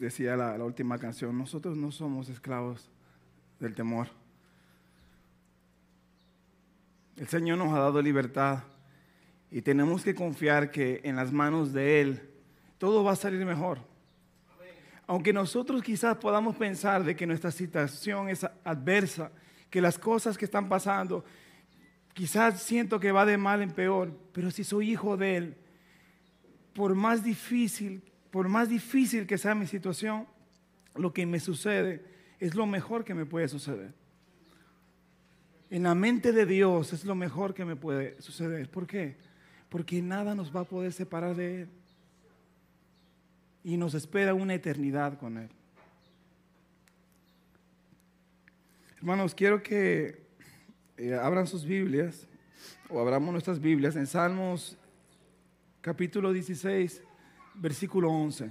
decía la, última canción, nosotros no somos esclavos del temor. El Señor nos ha dado libertad y tenemos que confiar que en las manos de Él todo va a salir mejor. Aunque nosotros quizás podamos pensar de que nuestra situación es adversa, que las cosas que están pasando, quizás siento que va de mal en peor, pero si soy hijo de Él, por más difícil, por más difícil que sea mi situación, lo que me sucede es lo mejor que me puede suceder. En la mente de Dios es lo mejor que me puede suceder. ¿Por qué? Porque nada nos va a poder separar de Él y nos espera una eternidad con Él. Hermanos, quiero que eh, abran sus Biblias o abramos nuestras Biblias en Salmos capítulo 16, versículo 11.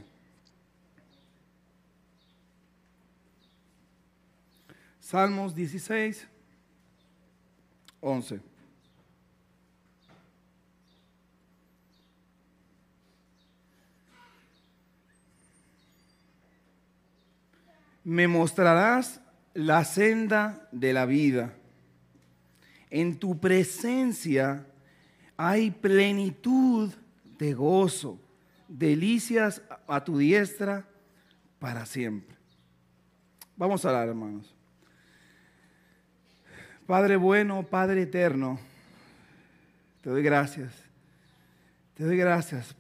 Salmos 16, 11. me mostrarás la senda de la vida. En tu presencia hay plenitud de gozo, delicias a tu diestra para siempre. Vamos a hablar, hermanos. Padre bueno, Padre eterno, te doy gracias. Te doy gracias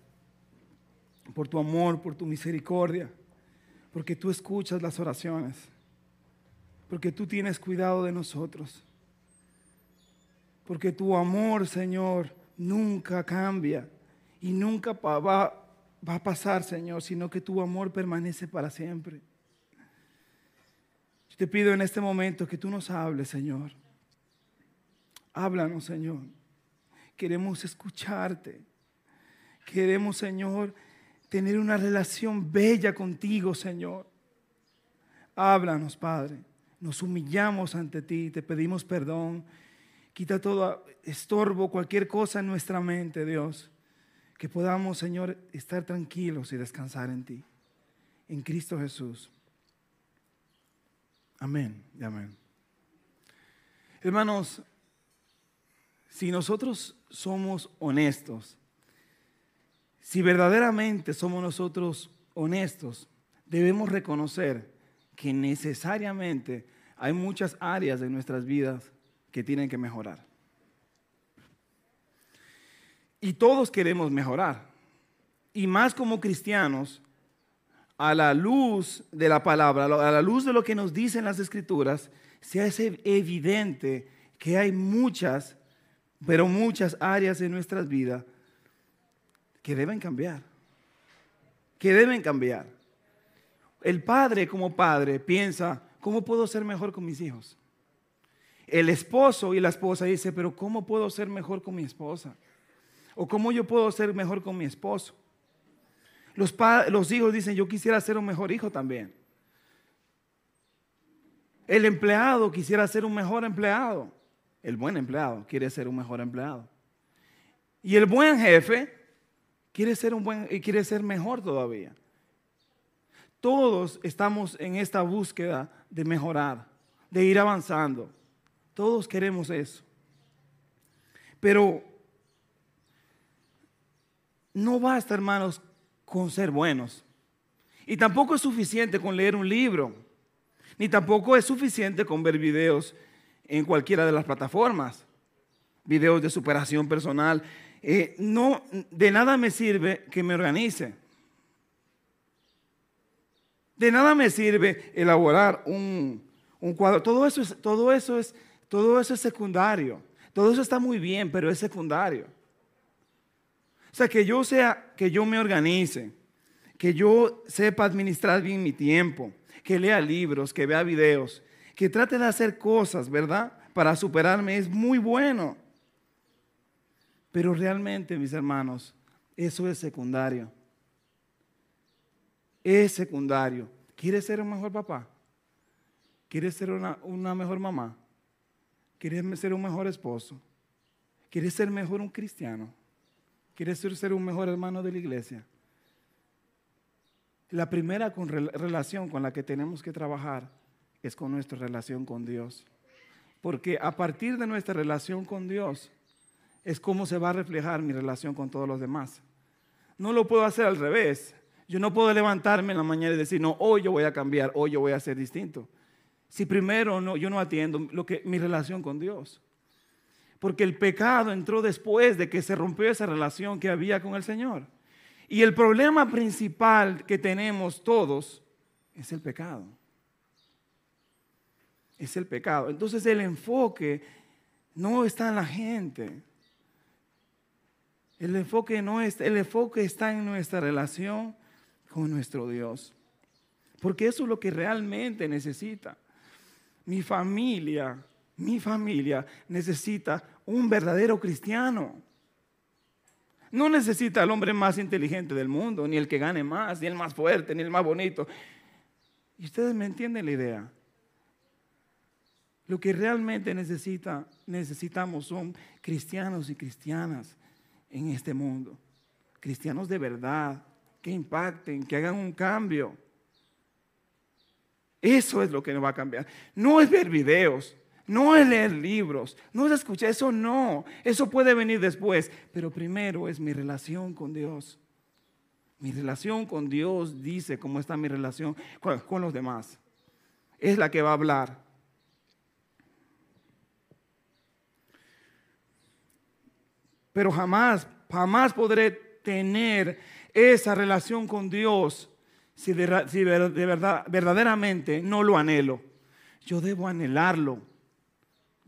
por tu amor, por tu misericordia porque tú escuchas las oraciones, porque tú tienes cuidado de nosotros, porque tu amor, Señor, nunca cambia y nunca va, va a pasar, Señor, sino que tu amor permanece para siempre. Yo te pido en este momento que tú nos hables, Señor. Háblanos, Señor. Queremos escucharte. Queremos, Señor, tener una relación bella contigo, Señor. Háblanos, Padre. Nos humillamos ante ti, te pedimos perdón. Quita todo estorbo, cualquier cosa en nuestra mente, Dios. Que podamos, Señor, estar tranquilos y descansar en ti. En Cristo Jesús. Amén y amén. Hermanos, si nosotros somos honestos, si verdaderamente somos nosotros honestos, debemos reconocer que necesariamente hay muchas áreas de nuestras vidas que tienen que mejorar. Y todos queremos mejorar. Y más como cristianos, a la luz de la palabra, a la luz de lo que nos dicen las escrituras, se hace evidente que hay muchas, pero muchas áreas de nuestras vidas que deben cambiar. Que deben cambiar. El padre como padre piensa, ¿cómo puedo ser mejor con mis hijos? El esposo y la esposa dice, pero ¿cómo puedo ser mejor con mi esposa? ¿O cómo yo puedo ser mejor con mi esposo? Los, los hijos dicen, yo quisiera ser un mejor hijo también. El empleado quisiera ser un mejor empleado. El buen empleado quiere ser un mejor empleado. Y el buen jefe quiere ser un buen y quiere ser mejor todavía. Todos estamos en esta búsqueda de mejorar, de ir avanzando. Todos queremos eso. Pero no basta, hermanos, con ser buenos. Y tampoco es suficiente con leer un libro. Ni tampoco es suficiente con ver videos en cualquiera de las plataformas. Videos de superación personal. Eh, no, de nada me sirve que me organice. De nada me sirve elaborar un, cuadro. Todo eso, es, todo, eso es, todo eso es secundario. Todo eso está muy bien, pero es secundario. O sea, que yo sea, que yo me organice, que yo sepa administrar bien mi tiempo, que lea libros, que vea videos, que trate de hacer cosas, ¿verdad? Para superarme es muy bueno. Pero realmente, mis hermanos, eso es secundario. Es secundario. ¿Quieres ser un mejor papá? ¿Quieres ser una, mejor mamá? ¿Quieres ser un mejor esposo? ¿Quieres ser mejor un cristiano? ¿Quieres ser un mejor hermano de la iglesia? La primera relación con la que tenemos que trabajar es con nuestra relación con Dios. Porque a partir de nuestra relación con Dios es como se va a reflejar mi relación con todos los demás. No lo puedo hacer al revés. Yo no puedo levantarme en la mañana y decir, no, hoy yo voy a cambiar, hoy yo voy a ser distinto. Si primero no, yo no atiendo lo que, mi relación con Dios. Porque el pecado entró después de que se rompió esa relación que había con el Señor. Y el problema principal que tenemos todos es el pecado. Es el pecado. Entonces el enfoque no está en la gente. El enfoque, no el enfoque está en nuestra relación con nuestro Dios. Porque eso es lo que realmente necesita. Mi familia, mi familia necesita un verdadero cristiano. No necesita el hombre más inteligente del mundo, ni el que gane más, ni el más fuerte, ni el más bonito. Y ustedes me entienden la idea. Lo que realmente necesita, necesitamos son cristianos y cristianas en este mundo. Cristianos de verdad, que impacten, que hagan un cambio. Eso es lo que nos va a cambiar. No es ver videos, no es leer libros, no es escuchar, eso no, eso puede venir después, pero primero es mi relación con Dios. Mi relación con Dios dice cómo está mi relación con, los demás. Es la que va a hablar. Pero jamás, jamás podré tener esa relación con Dios si de verdad, verdaderamente no lo anhelo. Yo debo anhelarlo.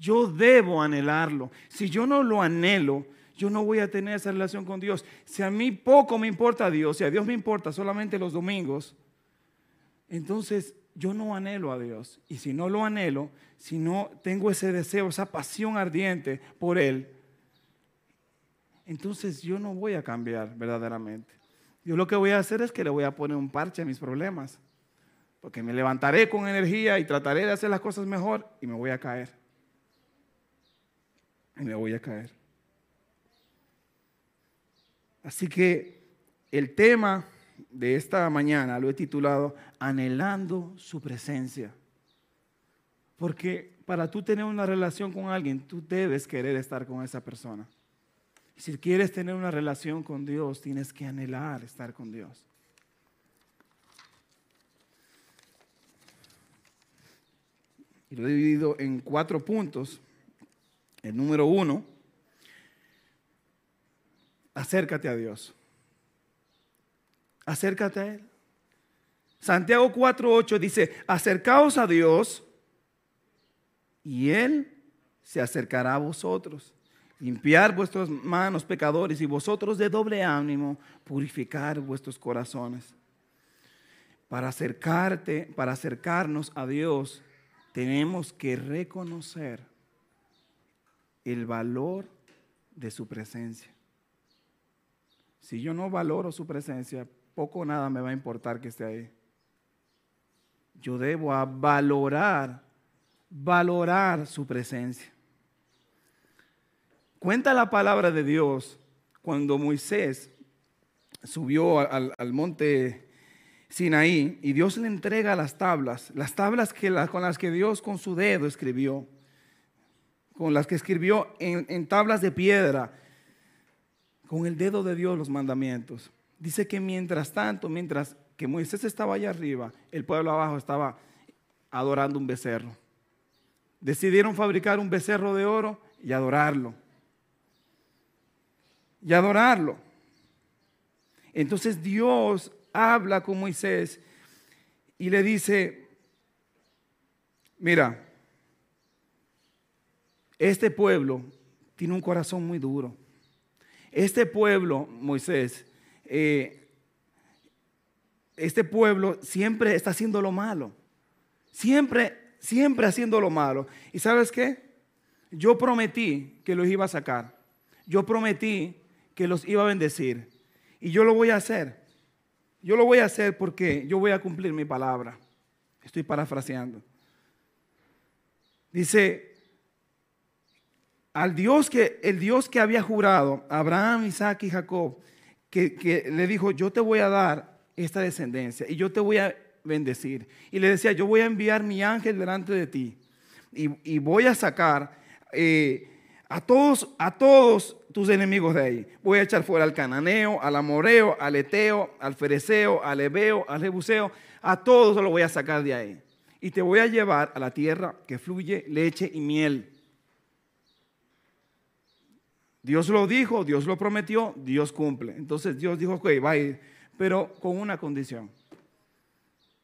Yo debo anhelarlo. Si yo no lo anhelo, yo no voy a tener esa relación con Dios. Si a mí poco me importa a Dios, si a Dios me importa solamente los domingos, entonces yo no anhelo a Dios. Y si no lo anhelo, si no tengo ese deseo, esa pasión ardiente por Él, entonces yo no voy a cambiar verdaderamente. Yo lo que voy a hacer es que le voy a poner un parche a mis problemas. Porque me levantaré con energía y trataré de hacer las cosas mejor y me voy a caer y me voy a caer. Así que el tema de esta mañana lo he titulado Anhelando su presencia. Porque para tú tener una relación con alguien, tú debes querer estar con esa persona. Si quieres tener una relación con Dios, tienes que anhelar estar con Dios. Y lo he dividido en cuatro puntos. El número uno, acércate a Dios. Acércate a Él. Santiago 4.8 dice, acercaos a Dios y Él se acercará a vosotros. Limpiar vuestras manos, pecadores, y vosotros de doble ánimo, purificar vuestros corazones. Para acercarte, para acercarnos a Dios, tenemos que reconocer el valor de su presencia. Si yo no valoro su presencia, poco o nada me va a importar que esté ahí. Yo debo valorar, valorar su presencia. Cuenta la palabra de Dios cuando Moisés subió al, monte Sinaí y Dios le entrega las tablas, las tablas con las que Dios con su dedo escribió con las que escribió en, tablas de piedra, con el dedo de Dios los mandamientos. Dice que mientras tanto, mientras que Moisés estaba allá arriba, el pueblo abajo estaba adorando un becerro. Decidieron fabricar un becerro de oro y adorarlo. Y adorarlo. Entonces Dios habla con Moisés y le dice, mira, este pueblo tiene un corazón muy duro. Este pueblo, Moisés, eh, este pueblo siempre está haciendo lo malo. Siempre, siempre haciendo lo malo. ¿Y sabes qué? Yo prometí que los iba a sacar. Yo prometí que los iba a bendecir. Y yo lo voy a hacer. Yo lo voy a hacer porque yo voy a cumplir mi palabra. Estoy parafraseando. Dice, al Dios que, el Dios que había jurado, Abraham, Isaac y Jacob, que, le dijo, yo te voy a dar esta descendencia y yo te voy a bendecir. Y le decía, yo voy a enviar mi ángel delante de ti y, voy a sacar eh, a, todos, a todos tus enemigos de ahí. Voy a echar fuera al cananeo, al amoreo, al eteo, al fereceo, al ebeo, al jebuseo. A todos los voy a sacar de ahí. Y te voy a llevar a la tierra que fluye leche y miel. Dios lo dijo, Dios lo prometió, Dios cumple. Entonces Dios dijo, ok, va a ir, pero con una condición.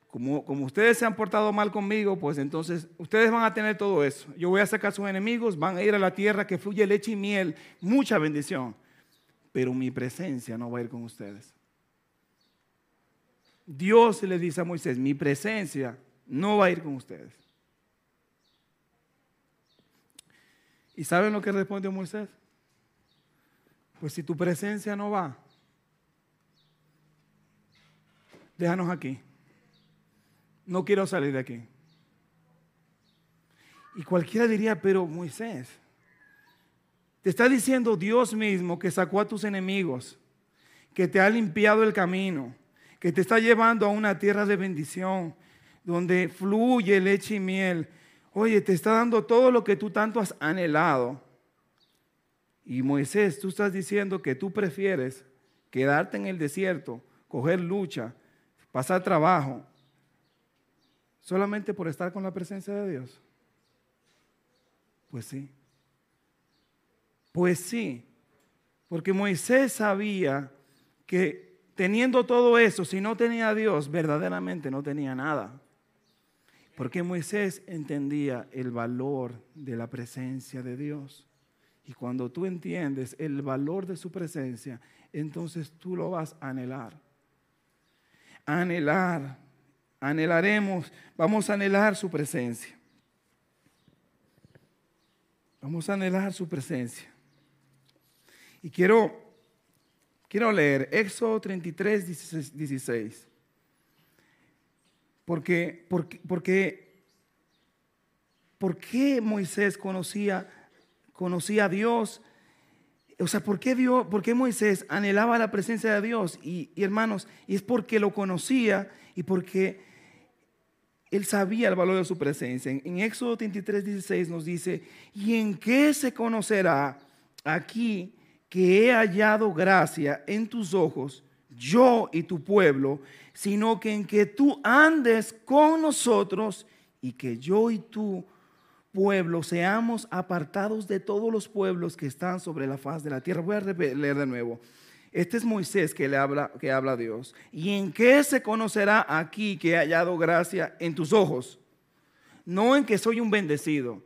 Como, como, ustedes se han portado mal conmigo, pues entonces ustedes van a tener todo eso. Yo voy a sacar a sus enemigos, van a ir a la tierra que fluye leche y miel, mucha bendición. Pero mi presencia no va a ir con ustedes. Dios le dice a Moisés, mi presencia no va a ir con ustedes. ¿Y saben lo que respondió Moisés? Pues si tu presencia no va, déjanos aquí. No quiero salir de aquí. Y cualquiera diría, pero Moisés, te está diciendo Dios mismo que sacó a tus enemigos, que te ha limpiado el camino, que te está llevando a una tierra de bendición, donde fluye leche y miel. Oye, te está dando todo lo que tú tanto has anhelado. Y Moisés, tú estás diciendo que tú prefieres quedarte en el desierto, coger lucha, pasar trabajo, solamente por estar con la presencia de Dios. Pues sí. Pues sí. Porque Moisés sabía que teniendo todo eso, si no tenía a Dios, verdaderamente no tenía nada. Porque Moisés entendía el valor de la presencia de Dios. Y cuando tú entiendes el valor de su presencia, entonces tú lo vas a anhelar. Anhelar. Anhelaremos, vamos a anhelar su presencia. Vamos a anhelar su presencia. Y quiero, quiero leer Éxodo 33, 16. Porque, porque, porque, ¿por qué Moisés conocía conocía a Dios. O sea, ¿por qué, Dios, por qué Moisés anhelaba la presencia de Dios? Y, hermanos, y es porque lo conocía y porque él sabía el valor de su presencia. En, en Éxodo 33, 16 nos dice, ¿y en qué se conocerá aquí que he hallado gracia en tus ojos, yo y tu pueblo, sino que en que tú andes con nosotros y que yo y tú pueblo, seamos apartados de todos los pueblos que están sobre la faz de la tierra. Voy a leer de nuevo. Este es Moisés que le habla, que habla a Dios. ¿Y en qué se conocerá aquí que he hallado gracia en tus ojos? No en que soy un bendecido,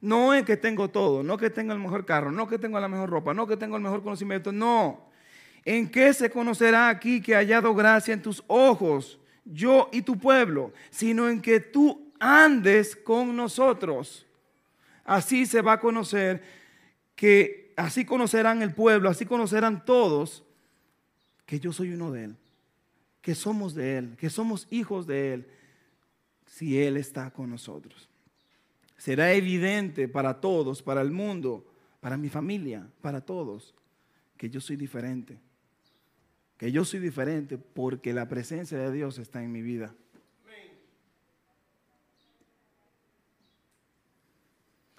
no en que tengo todo, no que tengo el mejor carro, no que tengo la mejor ropa, no que tengo el mejor conocimiento, no. ¿En qué se conocerá aquí que he hallado gracia en tus ojos, yo y tu pueblo? Sino en que tú andes con nosotros. Así se va a conocer que, así conocerán el pueblo, así conocerán todos que yo soy uno de Él, que somos de Él, que somos hijos de Él, si Él está con nosotros. Será evidente para todos, para el mundo, para mi familia, para todos, que yo soy diferente. Que yo soy diferente porque la presencia de Dios está en mi vida.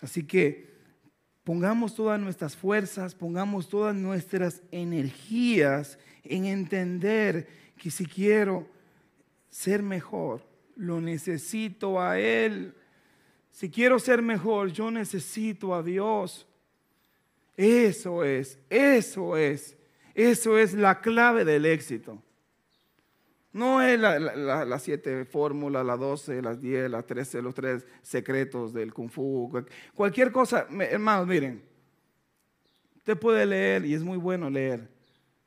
Así que pongamos todas nuestras fuerzas, pongamos todas nuestras energías en entender que si quiero ser mejor, lo necesito a Él. Si quiero ser mejor, yo necesito a Dios. Eso es, eso es, eso es la clave del éxito. No es las siete fórmulas, las doce, las diez, las trece, los tres secretos del kung fu. Cualquier cosa, hermanos, miren, usted puede leer y es muy bueno leer.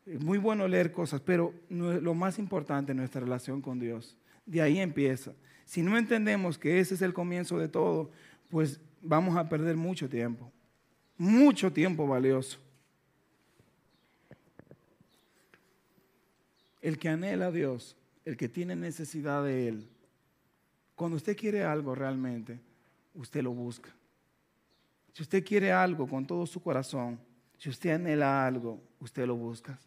Es muy bueno leer cosas, pero lo más importante es nuestra relación con Dios. De ahí empieza. Si no entendemos que ese es el comienzo de todo, pues vamos a perder mucho tiempo. Mucho tiempo valioso. El que anhela a Dios el que tiene necesidad de Él, cuando usted quiere algo realmente, usted lo busca. Si usted quiere algo con todo su corazón, si usted anhela algo, usted lo busca.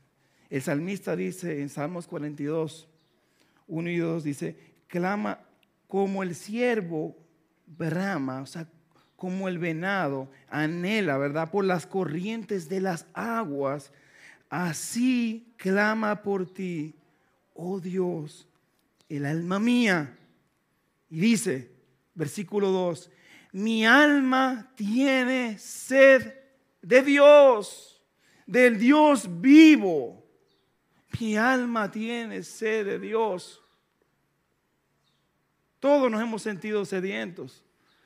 El salmista dice en Salmos 42, 1 y 2 dice, clama como el siervo brama, o sea, como el venado anhela, ¿verdad? Por las corrientes de las aguas, así clama por ti, oh Dios, el alma mía. Y dice, versículo 2, mi alma tiene sed de Dios, del Dios vivo. Mi alma tiene sed de Dios. Todos nos hemos sentido sedientos.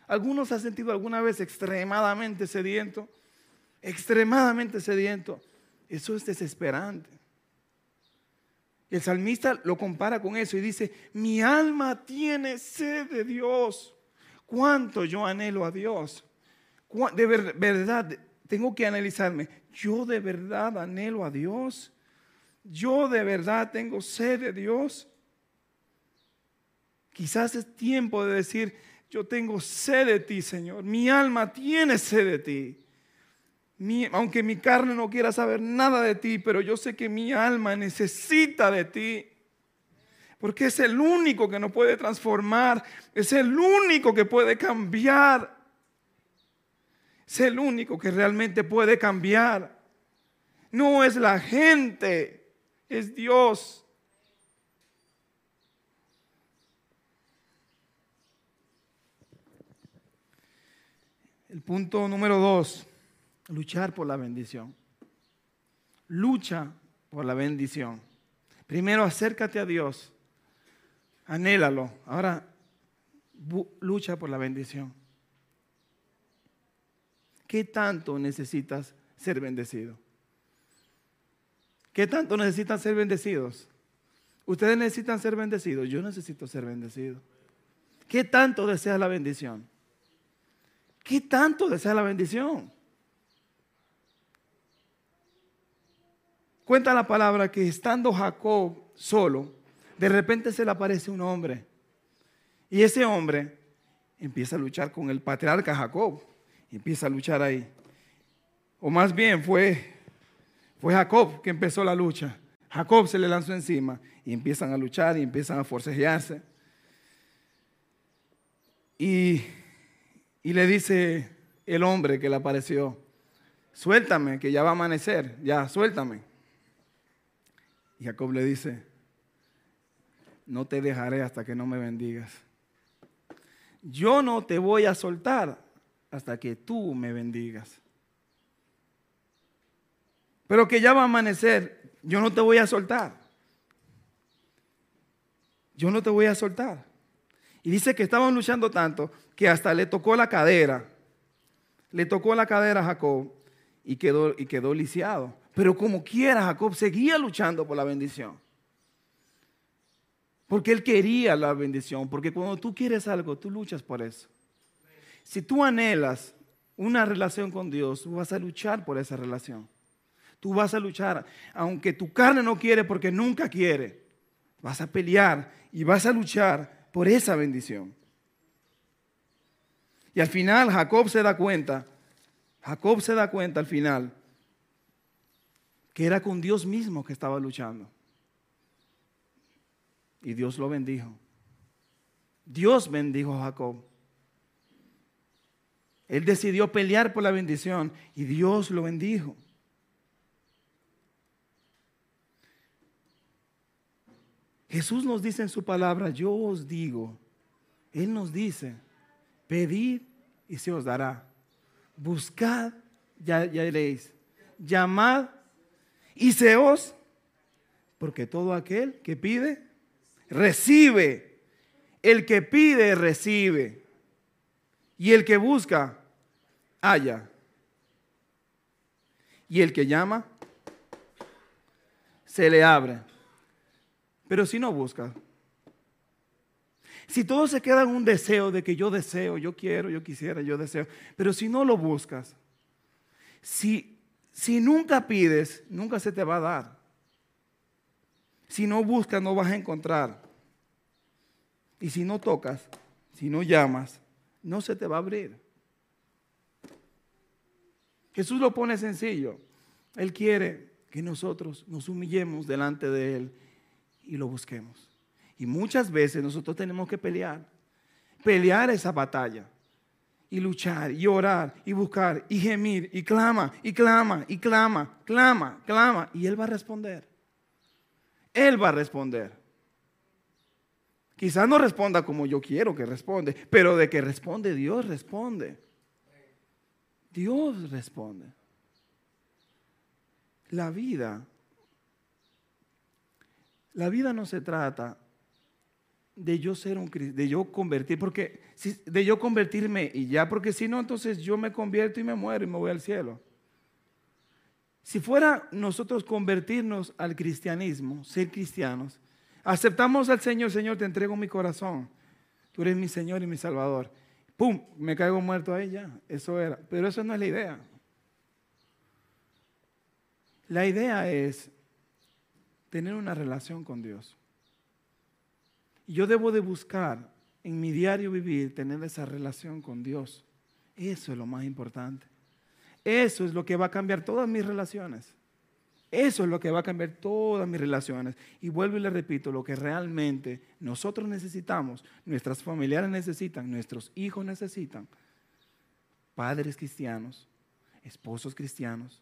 Algunos han sentido alguna vez extremadamente sediento, extremadamente sediento. Eso es desesperante. El salmista lo compara con eso y dice, mi alma tiene sed de Dios. ¿Cuánto yo anhelo a Dios? De verdad, tengo que analizarme. Yo de verdad anhelo a Dios. Yo de verdad tengo sed de Dios. Quizás es tiempo de decir, yo tengo sed de ti, Señor. Mi alma tiene sed de ti. Aunque mi carne no quiera saber nada de ti, pero yo sé que mi alma necesita de ti. Porque es el único que nos puede transformar. Es el único que puede cambiar. Es el único que realmente puede cambiar. No es la gente, es Dios. El punto número dos, luchar por la bendición. Lucha por la bendición. Primero acércate a Dios, anhélalo. Ahora lucha por la bendición. ¿Qué tanto necesitas ser bendecido? ¿Qué tanto necesitan ser bendecidos? Ustedes necesitan ser bendecidos. Yo necesito ser bendecido. ¿Qué tanto desea la bendición? ¿Qué tanto desea la bendición? Cuenta la palabra que estando Jacob solo, de repente se le aparece un hombre. Y ese hombre empieza a luchar con el patriarca Jacob. Empieza a luchar ahí. O más bien fue, fue Jacob que empezó la lucha. Jacob se le lanzó encima y empiezan a luchar y empiezan a forcejearse. Y y le dice el hombre que le apareció, suéltame, que ya va a amanecer, ya, suéltame. Y Jacob le dice, no te dejaré hasta que no me bendigas. Yo no te voy a soltar hasta que tú me bendigas. Pero que ya va a amanecer, yo no te voy a soltar. Yo no te voy a soltar. Y dice que estaban luchando tanto que hasta le tocó la cadera. Le tocó la cadera a Jacob y quedó, y quedó lisiado. Pero como quiera, Jacob seguía luchando por la bendición. Porque él quería la bendición. Porque cuando tú quieres algo, tú luchas por eso. Si tú anhelas una relación con Dios, tú vas a luchar por esa relación. Tú vas a luchar, aunque tu carne no quiere porque nunca quiere. Vas a pelear y vas a luchar por esa bendición. Y al final Jacob se da cuenta, Jacob se da cuenta al final que era con Dios mismo que estaba luchando. Y Dios lo bendijo. Dios bendijo a Jacob. Él decidió pelear por la bendición y Dios lo bendijo. Jesús nos dice en su palabra, yo os digo, Él nos dice, pedid y se os dará. Buscad, ya, ya iréis. Llamad y se os, porque todo aquel que pide, recibe. El que pide, recibe. Y el que busca, halla. Y el que llama, se le abre. Pero si no busca, si todo se queda en un deseo de que yo deseo, yo quiero, yo quisiera, yo deseo, pero si no lo buscas, si, si nunca pides, nunca se te va a dar. Si no buscas, no vas a encontrar. Y si no tocas, si no llamas, no se te va a abrir. Jesús lo pone sencillo. Él quiere que nosotros nos humillemos delante de Él y lo busquemos. Y muchas veces nosotros tenemos que pelear, pelear esa batalla y luchar y orar y buscar y gemir y clama y clama y clama, clama, clama. Y Él va a responder. Él va a responder. Quizás no responda como yo quiero que responde, pero de que responde Dios responde. Dios responde. La vida, la vida no se trata de yo ser un de yo convertir, porque de yo convertirme y ya, porque si no, entonces yo me convierto y me muero y me voy al cielo. Si fuera nosotros convertirnos al cristianismo, ser cristianos, aceptamos al Señor, Señor, te entrego mi corazón, tú eres mi Señor y mi Salvador. ¡Pum! Me caigo muerto ahí ya, eso era. Pero eso no es la idea. La idea es tener una relación con Dios. Yo debo de buscar en mi diario vivir tener esa relación con Dios. Eso es lo más importante. Eso es lo que va a cambiar todas mis relaciones. Eso es lo que va a cambiar todas mis relaciones. Y vuelvo y le repito, lo que realmente nosotros necesitamos, nuestras familiares necesitan, nuestros hijos necesitan, padres cristianos, esposos cristianos,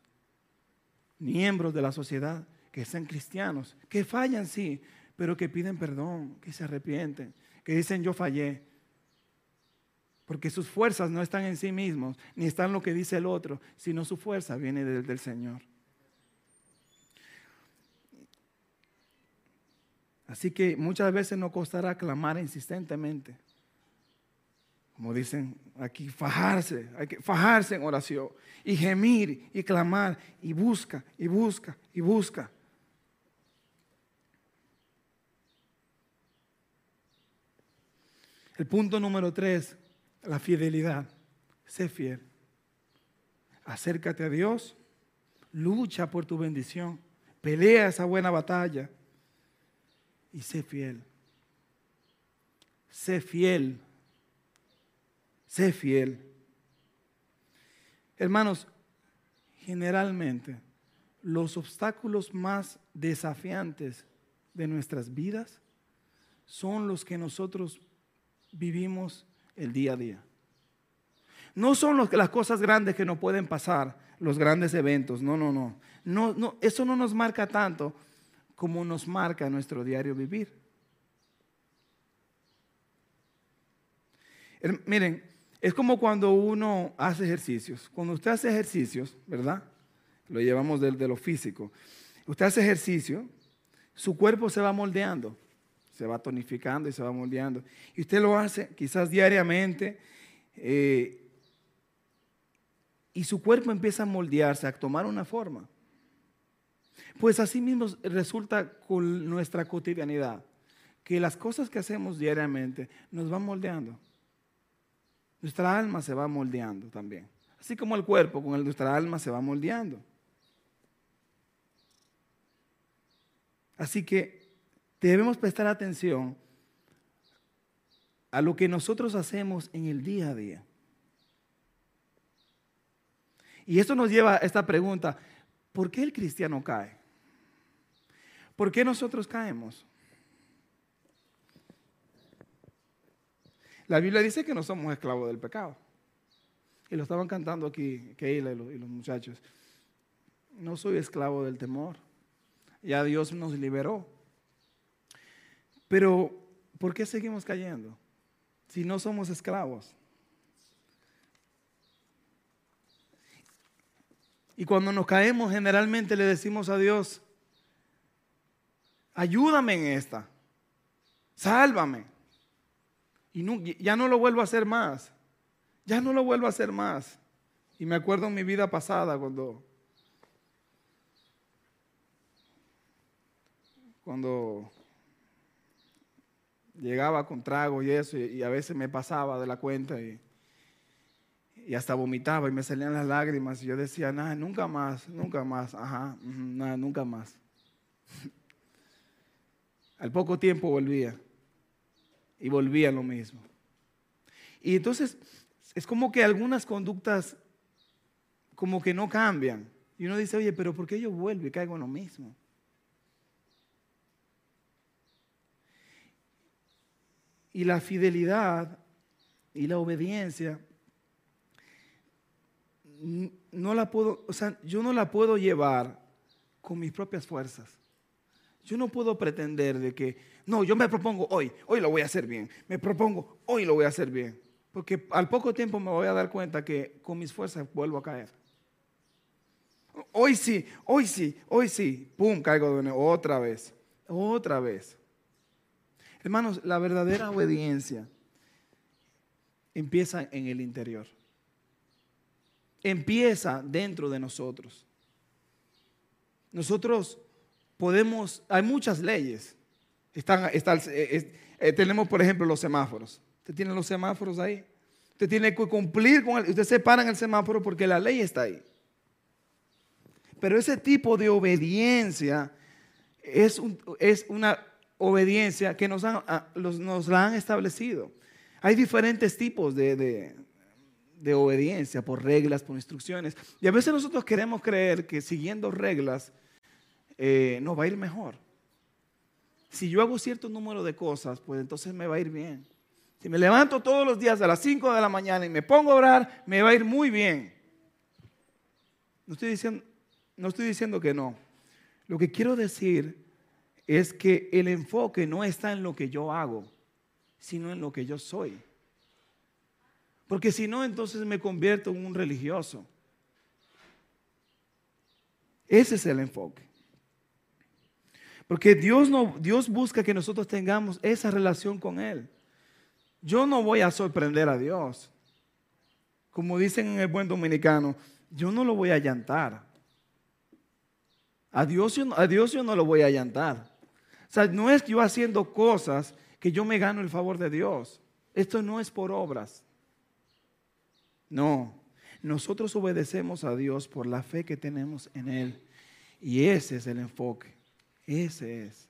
miembros de la sociedad que sean cristianos, que fallan, sí, pero que piden perdón, que se arrepienten, que dicen yo fallé. Porque sus fuerzas no están en sí mismos, ni están lo que dice el otro, sino su fuerza viene del, Señor. Así que muchas veces nos costará clamar insistentemente. Como dicen aquí, fajarse, hay que fajarse en oración y gemir y clamar y busca y busca y busca. El punto número tres, la fidelidad. Sé fiel. Acércate a Dios, lucha por tu bendición, pelea esa buena batalla y sé fiel. Sé fiel. Sé fiel. Hermanos, generalmente los obstáculos más desafiantes de nuestras vidas son los que nosotros vivimos el día a día. No son las cosas grandes que nos pueden pasar, los grandes eventos, no, no, no. no, eso no nos marca tanto como nos marca nuestro diario vivir. Miren, es como cuando uno hace ejercicios. Cuando usted hace ejercicios, ¿verdad? Lo llevamos de, de lo físico. Usted hace ejercicio, su cuerpo se va moldeando se va tonificando y se va moldeando. Y usted lo hace quizás diariamente eh, y su cuerpo empieza a moldearse, a tomar una forma. Pues así mismo resulta con nuestra cotidianidad, que las cosas que hacemos diariamente nos van moldeando. Nuestra alma se va moldeando también. Así como el cuerpo con el, nuestra alma se va moldeando. Así que debemos prestar atención a lo que nosotros hacemos en el día a día. Y esto nos lleva a esta pregunta, ¿por qué el cristiano cae? ¿Por qué nosotros caemos? La Biblia dice que no somos esclavos del pecado. Y lo estaban cantando aquí Keila y los muchachos. No soy esclavo del temor. Ya Dios nos liberó. Pero, ¿por qué seguimos cayendo? Si no somos esclavos. Y cuando nos caemos, generalmente le decimos a Dios, ayúdame en esta, sálvame. Y ya no lo vuelvo a hacer más, ya no lo vuelvo a hacer más. Y me acuerdo en mi vida pasada cuando, cuando llegaba con trago y eso, y, a veces me pasaba de la cuenta y, hasta vomitaba y me salían las lágrimas y yo decía, nada, nunca más, nunca más, ajá, nada, nunca más. Al poco tiempo volvía y volvía lo mismo. Y entonces es como que algunas conductas como que no cambian. Y uno dice, oye, pero ¿por qué yo vuelvo y caigo en lo mismo? Y la fidelidad y la obediencia no la puedo, o sea, yo no la puedo llevar con mis propias fuerzas. Yo no puedo pretender de que, no, yo me propongo hoy, hoy lo voy a hacer bien. Me propongo, hoy lo voy a hacer bien. Porque al poco tiempo me voy a dar cuenta que con mis fuerzas vuelvo a caer. Hoy sí, hoy sí, hoy sí. Pum, caigo de nuevo, otra vez, otra vez. Hermanos, la verdadera obediencia empieza en el interior. Empieza dentro de nosotros. Nosotros podemos, hay muchas leyes. Están, eh, eh, tenemos, por ejemplo, los semáforos. Usted tiene los semáforos ahí. Usted tiene que cumplir con el, usted se para en el semáforo porque la ley está ahí. Pero ese tipo de obediencia es, es una obediencia que nos, ah, nos la han establecido. Hay diferentes tipos de, de, obediencia por reglas, por instrucciones. Y a veces nosotros queremos creer que siguiendo reglas eh, nos va a ir mejor. Si yo hago cierto número de cosas, pues entonces me va a ir bien. Si me levanto todos los días a las 5 de la mañana y me pongo a orar, me va a ir muy bien. No estoy diciendo, no estoy diciendo que no. Lo que quiero decir es que el enfoque no está en lo que yo hago, sino en lo que yo soy. Porque si no, entonces me convierto en un religioso. Ese es el enfoque. Porque Dios, no, Dios busca que nosotros tengamos esa relación con Él. Yo no voy a sorprender a Dios. Como dicen en el buen dominicano, yo no lo voy a llantar. A Dios, a Dios yo no lo voy a llantar. Sea, no es yo haciendo cosas que yo me gano el favor de Dios. Esto no es por obras. No, nosotros obedecemos a Dios por la fe que tenemos en Él. Y ese es el enfoque. Ese es.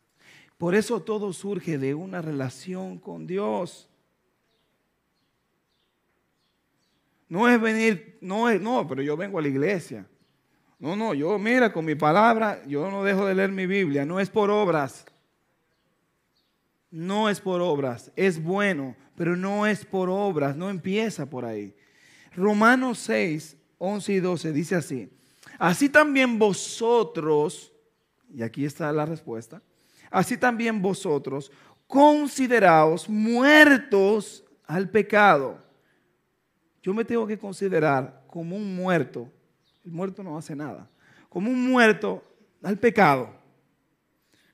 Por eso todo surge de una relación con Dios. No es venir, no es, no, pero yo vengo a la iglesia. No, no, yo mira, con mi palabra, yo no dejo de leer mi Biblia. No es por obras no es por obras, es bueno, pero no es por obras, no empieza por ahí. Romanos 6, 11 y 12 dice así, así también vosotros, y aquí está la respuesta, así también vosotros consideraos muertos al pecado. Yo me tengo que considerar como un muerto, el muerto no hace nada, como un muerto al pecado,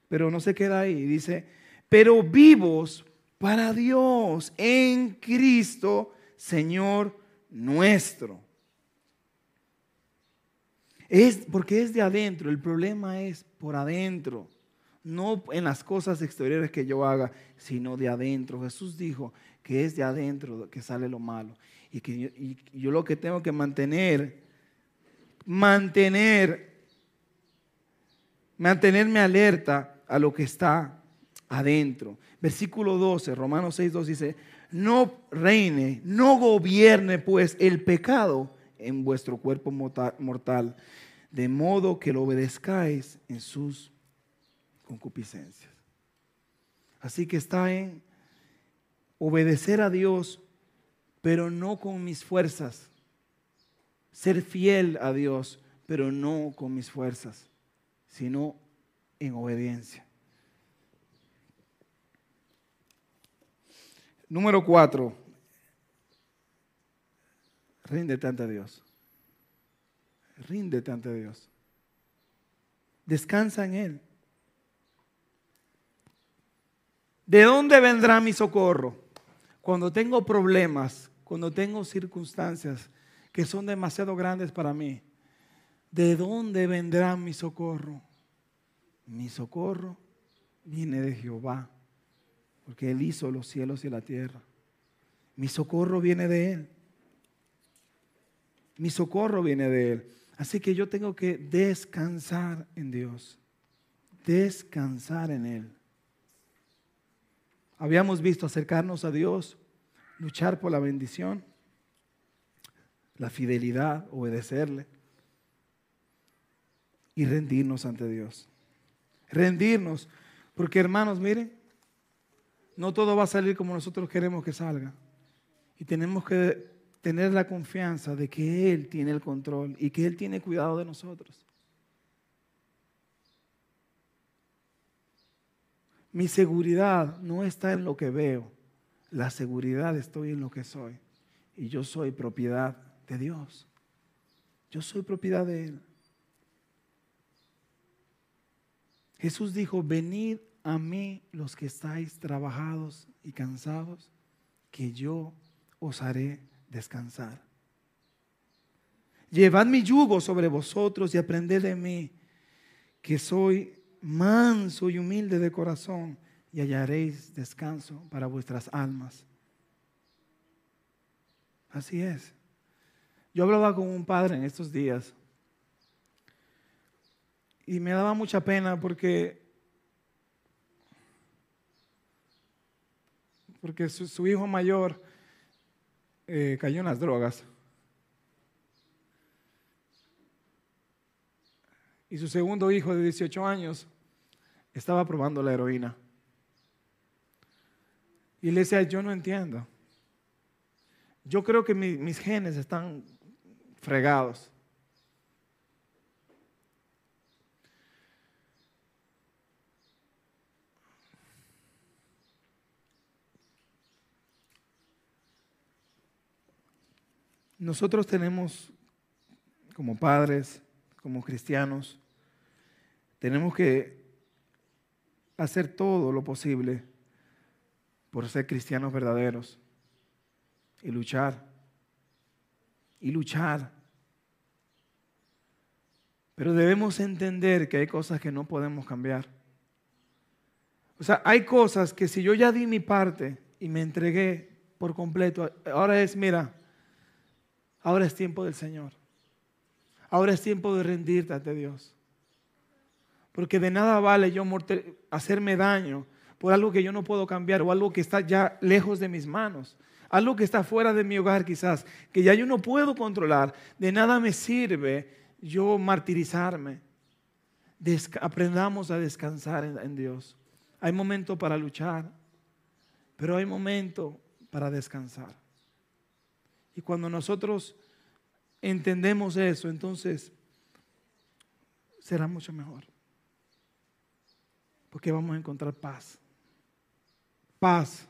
pero no se queda ahí, dice, pero vivos para Dios en Cristo, Señor nuestro. Es porque es de adentro, el problema es por adentro, no en las cosas exteriores que yo haga, sino de adentro. Jesús dijo que es de adentro que sale lo malo y que yo, y yo lo que tengo que mantener, mantener, mantenerme alerta a lo que está adentro. Versículo 12, Romanos 6, 2 dice, no reine, no gobierne pues el pecado en vuestro cuerpo mortal, de modo que lo obedezcáis en sus concupiscencias. Así que está en obedecer a Dios, pero no con mis fuerzas. Ser fiel a Dios, pero no con mis fuerzas, sino en obediencia. Número cuatro, ríndete ante Dios. Ríndete ante Dios. Descansa en Él. ¿De dónde vendrá mi socorro? Cuando tengo problemas, cuando tengo circunstancias que son demasiado grandes para mí, ¿de dónde vendrá mi socorro? Mi socorro viene de Jehová porque Él hizo los cielos y la tierra. Mi socorro viene de Él. Mi socorro viene de Él. Así que yo tengo que descansar en Dios. Descansar en Él. Habíamos visto acercarnos a Dios, luchar por la bendición, la fidelidad, obedecerle y rendirnos ante Dios. Rendirnos, porque hermanos, miren, no todo va a salir como nosotros queremos que salga. Y tenemos que tener la confianza de que Él tiene el control y que Él tiene cuidado de nosotros. Mi seguridad no está en lo que veo, la seguridad estoy en lo que soy. Y yo soy propiedad de Dios. Yo soy propiedad de Él. Jesús dijo, venid a mí los que estáis trabajados y cansados, que yo os haré descansar. Llevad mi yugo sobre vosotros y aprended de mí, que soy manso y humilde de corazón, y hallaréis descanso para vuestras almas. Así es. Yo hablaba con un padre en estos días y me daba mucha pena porque, porque su, hijo mayor eh, cayó en las drogas. Y su segundo hijo de 18 años estaba probando la heroína. Y le decía, yo no entiendo. Yo creo que mis genes están fregados. Nosotros tenemos, como padres, como cristianos, tenemos que hacer todo lo posible por ser cristianos verdaderos y luchar, y luchar. Pero debemos entender que hay cosas que no podemos cambiar. O sea, hay cosas que si yo ya di mi parte y me entregué por completo, ahora es, mira, Ahora es tiempo del Señor. Ahora es tiempo de rendirte ante Dios. Porque de nada vale yo hacerme daño por algo que yo no puedo cambiar o algo que está ya lejos de mis manos. Algo que está fuera de mi hogar quizás, que ya yo no puedo controlar. De nada me sirve yo martirizarme. aprendamos a descansar en, en Dios. Hay momento para luchar, pero hay momento para descansar. Y cuando nosotros entendemos eso, entonces será mucho mejor. Porque vamos a encontrar paz. Paz.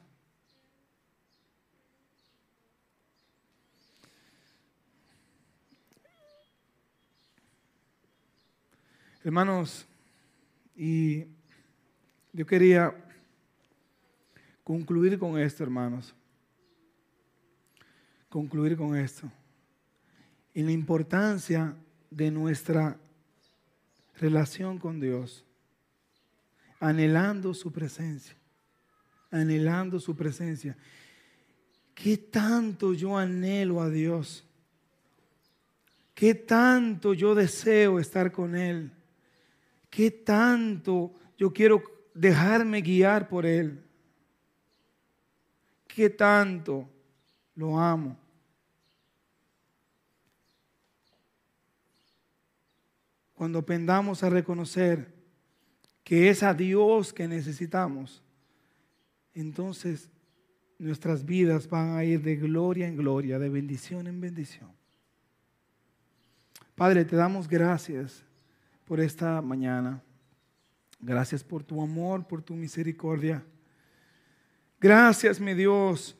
Hermanos, y yo quería concluir con esto, hermanos concluir con esto. Y la importancia de nuestra relación con Dios, anhelando su presencia, anhelando su presencia. ¿Qué tanto yo anhelo a Dios? ¿Qué tanto yo deseo estar con Él? ¿Qué tanto yo quiero dejarme guiar por Él? ¿Qué tanto lo amo? Cuando aprendamos a reconocer que es a Dios que necesitamos, entonces nuestras vidas van a ir de gloria en gloria, de bendición en bendición. Padre, te damos gracias por esta mañana. Gracias por tu amor, por tu misericordia. Gracias, mi Dios,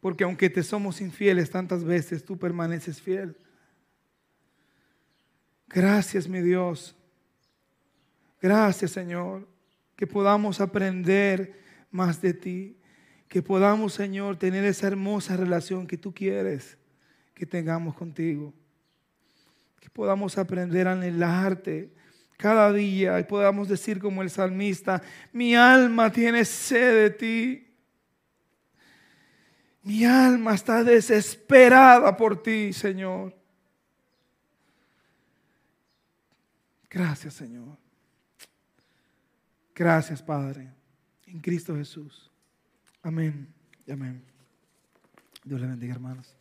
porque aunque te somos infieles tantas veces, tú permaneces fiel. Gracias, mi Dios. Gracias, Señor, que podamos aprender más de ti, que podamos, Señor, tener esa hermosa relación que tú quieres que tengamos contigo, que podamos aprender a anhelarte cada día y podamos decir como el salmista, mi alma tiene sed de ti. Mi alma está desesperada por ti, Señor. Gracias, Señor. Gracias, Padre. En Cristo Jesús. Amén y amén. Dios le bendiga, hermanos.